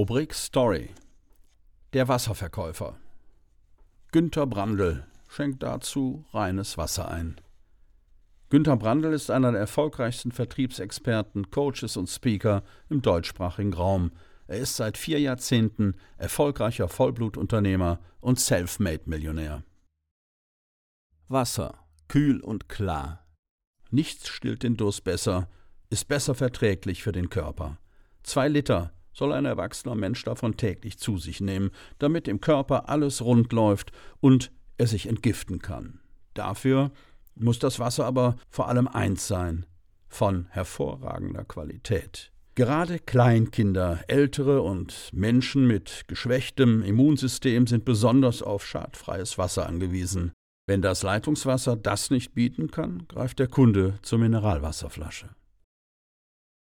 Rubrik Story Der Wasserverkäufer Günter Brandl schenkt dazu reines Wasser ein. Günter Brandl ist einer der erfolgreichsten Vertriebsexperten, Coaches und Speaker im deutschsprachigen Raum. Er ist seit vier Jahrzehnten erfolgreicher Vollblutunternehmer und Selfmade-Millionär. Wasser, kühl und klar. Nichts stillt den Durst besser, ist besser verträglich für den Körper. Zwei Liter soll ein erwachsener Mensch davon täglich zu sich nehmen, damit im Körper alles rund läuft und er sich entgiften kann. Dafür muss das Wasser aber vor allem eins sein, von hervorragender Qualität. Gerade Kleinkinder, Ältere und Menschen mit geschwächtem Immunsystem sind besonders auf schadfreies Wasser angewiesen. Wenn das Leitungswasser das nicht bieten kann, greift der Kunde zur Mineralwasserflasche.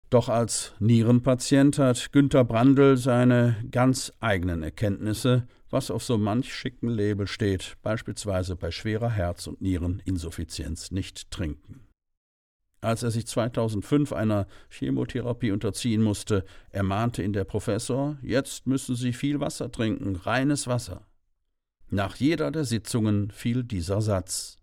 Doch als Nierenpatient hat Günter Brandl seine ganz eigenen Erkenntnisse, was auf so manch schicken Label steht, beispielsweise bei schwerer Herz- und Niereninsuffizienz nicht trinken. Als er sich 2005 einer Chemotherapie unterziehen musste, ermahnte ihn der Professor, jetzt müssen Sie viel Wasser trinken, reines Wasser. Nach jeder der Sitzungen fiel dieser Satz.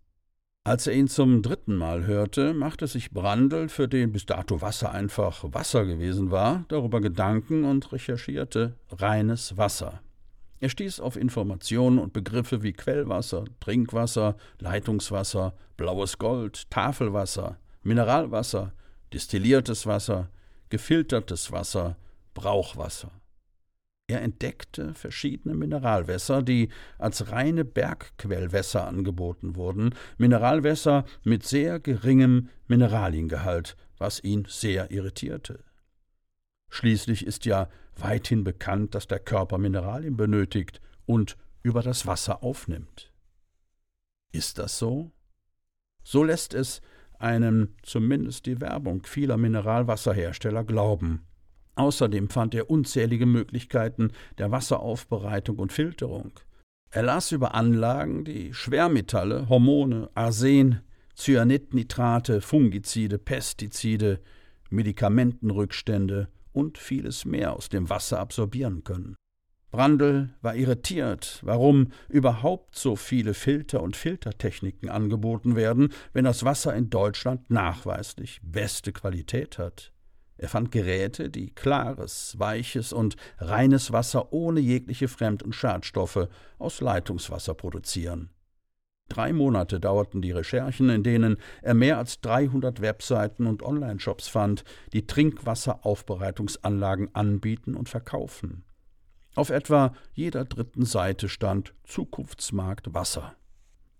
Als er ihn zum dritten Mal hörte, machte sich Brandl, für den bis dato Wasser einfach Wasser gewesen war, darüber Gedanken und recherchierte reines Wasser. Er stieß auf Informationen und Begriffe wie Quellwasser, Trinkwasser, Leitungswasser, blaues Gold, Tafelwasser, Mineralwasser, destilliertes Wasser, gefiltertes Wasser, Brauchwasser. Er entdeckte verschiedene Mineralwässer, die als reine Bergquellwässer angeboten wurden, Mineralwässer mit sehr geringem Mineraliengehalt, was ihn sehr irritierte. Schließlich ist ja weithin bekannt, dass der Körper Mineralien benötigt und über das Wasser aufnimmt. Ist das so? So lässt es einem zumindest die Werbung vieler Mineralwasserhersteller glauben. Außerdem fand er unzählige Möglichkeiten der Wasseraufbereitung und Filterung. Er las über Anlagen, die Schwermetalle, Hormone, Arsen, Cyanidnitrate, Fungizide, Pestizide, Medikamentenrückstände und vieles mehr aus dem Wasser absorbieren können. Brandl war irritiert, warum überhaupt so viele Filter und Filtertechniken angeboten werden, wenn das Wasser in Deutschland nachweislich beste Qualität hat. Er fand Geräte, die klares, weiches und reines Wasser ohne jegliche Fremd- und Schadstoffe aus Leitungswasser produzieren. Drei Monate dauerten die Recherchen, in denen er mehr als 300 Webseiten und Online-Shops fand, die Trinkwasseraufbereitungsanlagen anbieten und verkaufen. Auf etwa jeder dritten Seite stand Zukunftsmarkt Wasser.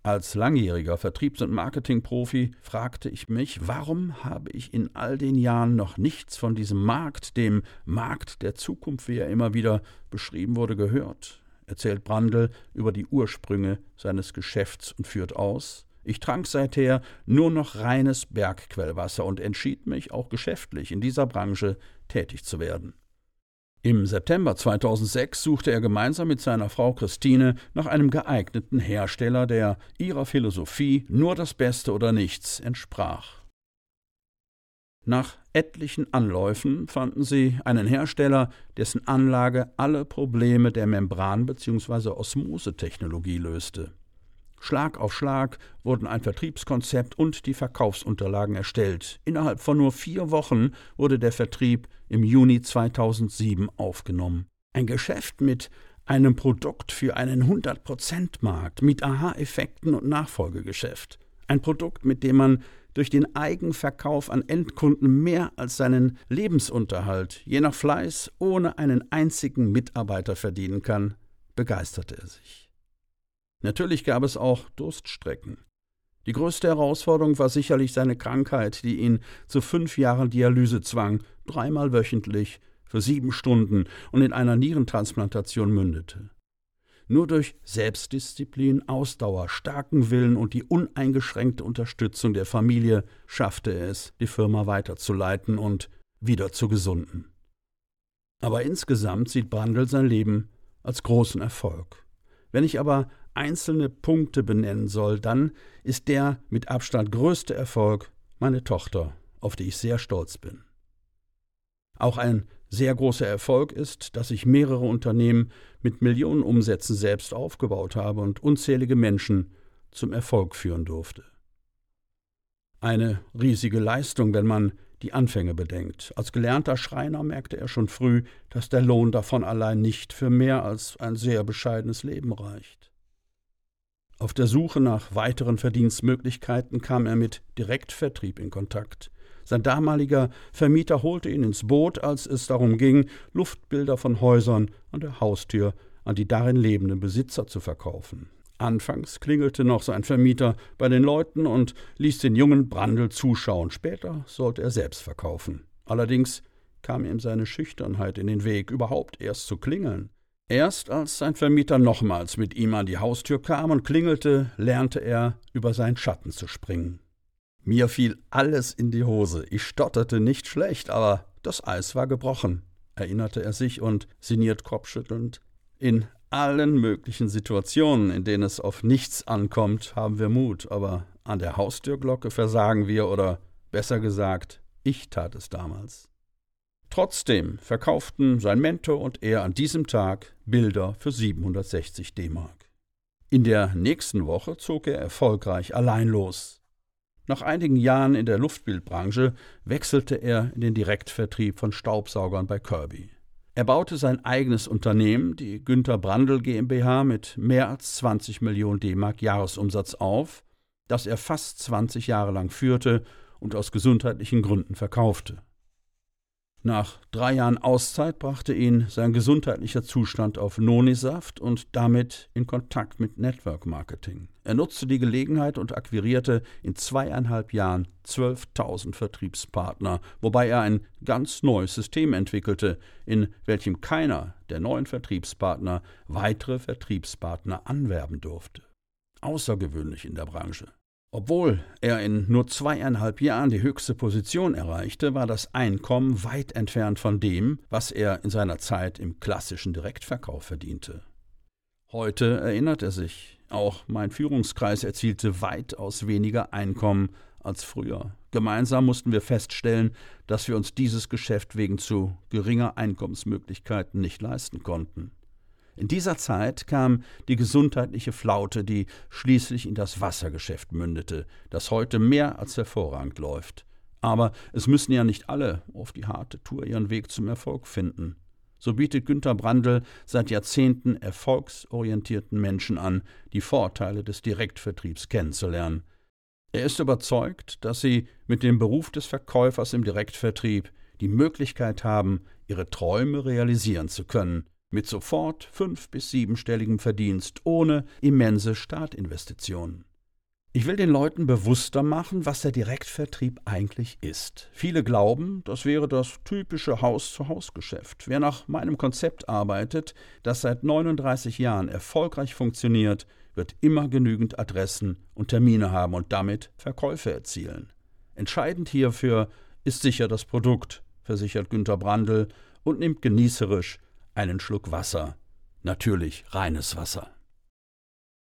Als langjähriger Vertriebs- und Marketingprofi fragte ich mich, warum habe ich in all den Jahren noch nichts von diesem Markt, dem Markt der Zukunft, wie er immer wieder beschrieben wurde, gehört? Erzählt Brandl über die Ursprünge seines Geschäfts und führt aus. Ich trank seither nur noch reines Bergquellwasser und entschied mich, auch geschäftlich in dieser Branche tätig zu werden. Im September 2006 suchte er gemeinsam mit seiner Frau Christine nach einem geeigneten Hersteller, der ihrer Philosophie nur das Beste oder nichts entsprach. Nach etlichen Anläufen fanden sie einen Hersteller, dessen Anlage alle Probleme der Membran- bzw. Osmosetechnologie löste. Schlag auf Schlag wurden ein Vertriebskonzept und die Verkaufsunterlagen erstellt. Innerhalb von nur vier Wochen wurde der Vertrieb im Juni 2007 aufgenommen. Ein Geschäft mit einem Produkt für einen 100%-Markt, mit Aha-Effekten und Nachfolgegeschäft. Ein Produkt, mit dem man durch den Eigenverkauf an Endkunden mehr als seinen Lebensunterhalt, je nach Fleiß, ohne einen einzigen Mitarbeiter verdienen kann, begeisterte er sich. Natürlich gab es auch Durststrecken. Die größte Herausforderung war sicherlich seine Krankheit, die ihn zu fünf Jahren Dialyse zwang, dreimal wöchentlich, für sieben Stunden und in einer Nierentransplantation mündete. Nur durch Selbstdisziplin, Ausdauer, starken Willen und die uneingeschränkte Unterstützung der Familie schaffte er es, die Firma weiterzuleiten und wieder zu gesunden. Aber insgesamt sieht Brandl sein Leben als großen Erfolg. Wenn ich aber einzelne Punkte benennen soll, dann ist der mit Abstand größte Erfolg meine Tochter, auf die ich sehr stolz bin. Auch ein sehr großer Erfolg ist, dass ich mehrere Unternehmen mit Millionen Umsätzen selbst aufgebaut habe und unzählige Menschen zum Erfolg führen durfte. Eine riesige Leistung, wenn man die Anfänge bedenkt. Als gelernter Schreiner merkte er schon früh, dass der Lohn davon allein nicht für mehr als ein sehr bescheidenes Leben reicht. Auf der Suche nach weiteren Verdienstmöglichkeiten kam er mit Direktvertrieb in Kontakt. Sein damaliger Vermieter holte ihn ins Boot, als es darum ging, Luftbilder von Häusern an der Haustür an die darin lebenden Besitzer zu verkaufen. Anfangs klingelte noch sein Vermieter bei den Leuten und ließ den jungen Brandl zuschauen. Später sollte er selbst verkaufen. Allerdings kam ihm seine Schüchternheit in den Weg, überhaupt erst zu klingeln. Erst als sein Vermieter nochmals mit ihm an die Haustür kam und klingelte, lernte er, über seinen Schatten zu springen. Mir fiel alles in die Hose. Ich stotterte nicht schlecht, aber das Eis war gebrochen, erinnerte er sich und, sinniert kopfschüttelnd, in allen möglichen Situationen, in denen es auf nichts ankommt, haben wir Mut, aber an der Haustürglocke versagen wir oder besser gesagt, ich tat es damals. Trotzdem verkauften sein Mentor und er an diesem Tag Bilder für 760 D-Mark. In der nächsten Woche zog er erfolgreich allein los. Nach einigen Jahren in der Luftbildbranche wechselte er in den Direktvertrieb von Staubsaugern bei Kirby. Er baute sein eigenes Unternehmen, die Günther Brandl GmbH, mit mehr als 20 Millionen D-Mark Jahresumsatz auf, das er fast 20 Jahre lang führte und aus gesundheitlichen Gründen verkaufte. Nach drei Jahren Auszeit brachte ihn sein gesundheitlicher Zustand auf Nonisaft und damit in Kontakt mit Network Marketing. Er nutzte die Gelegenheit und akquirierte in zweieinhalb Jahren 12.000 Vertriebspartner, wobei er ein ganz neues System entwickelte, in welchem keiner der neuen Vertriebspartner weitere Vertriebspartner anwerben durfte. Außergewöhnlich in der Branche. Obwohl er in nur zweieinhalb Jahren die höchste Position erreichte, war das Einkommen weit entfernt von dem, was er in seiner Zeit im klassischen Direktverkauf verdiente. Heute erinnert er sich, auch mein Führungskreis erzielte weitaus weniger Einkommen als früher. Gemeinsam mussten wir feststellen, dass wir uns dieses Geschäft wegen zu geringer Einkommensmöglichkeiten nicht leisten konnten. In dieser Zeit kam die gesundheitliche Flaute, die schließlich in das Wassergeschäft mündete, das heute mehr als hervorragend läuft. Aber es müssen ja nicht alle auf die harte Tour ihren Weg zum Erfolg finden. So bietet Günter Brandl seit Jahrzehnten erfolgsorientierten Menschen an, die Vorteile des Direktvertriebs kennenzulernen. Er ist überzeugt, dass sie mit dem Beruf des Verkäufers im Direktvertrieb die Möglichkeit haben, ihre Träume realisieren zu können mit sofort fünf- bis siebenstelligem Verdienst ohne immense Startinvestitionen. Ich will den Leuten bewusster machen, was der Direktvertrieb eigentlich ist. Viele glauben, das wäre das typische Haus-zu-Haus-Geschäft. Wer nach meinem Konzept arbeitet, das seit 39 Jahren erfolgreich funktioniert, wird immer genügend Adressen und Termine haben und damit Verkäufe erzielen. Entscheidend hierfür ist sicher das Produkt, versichert Günter Brandl und nimmt genießerisch einen Schluck Wasser, natürlich reines Wasser.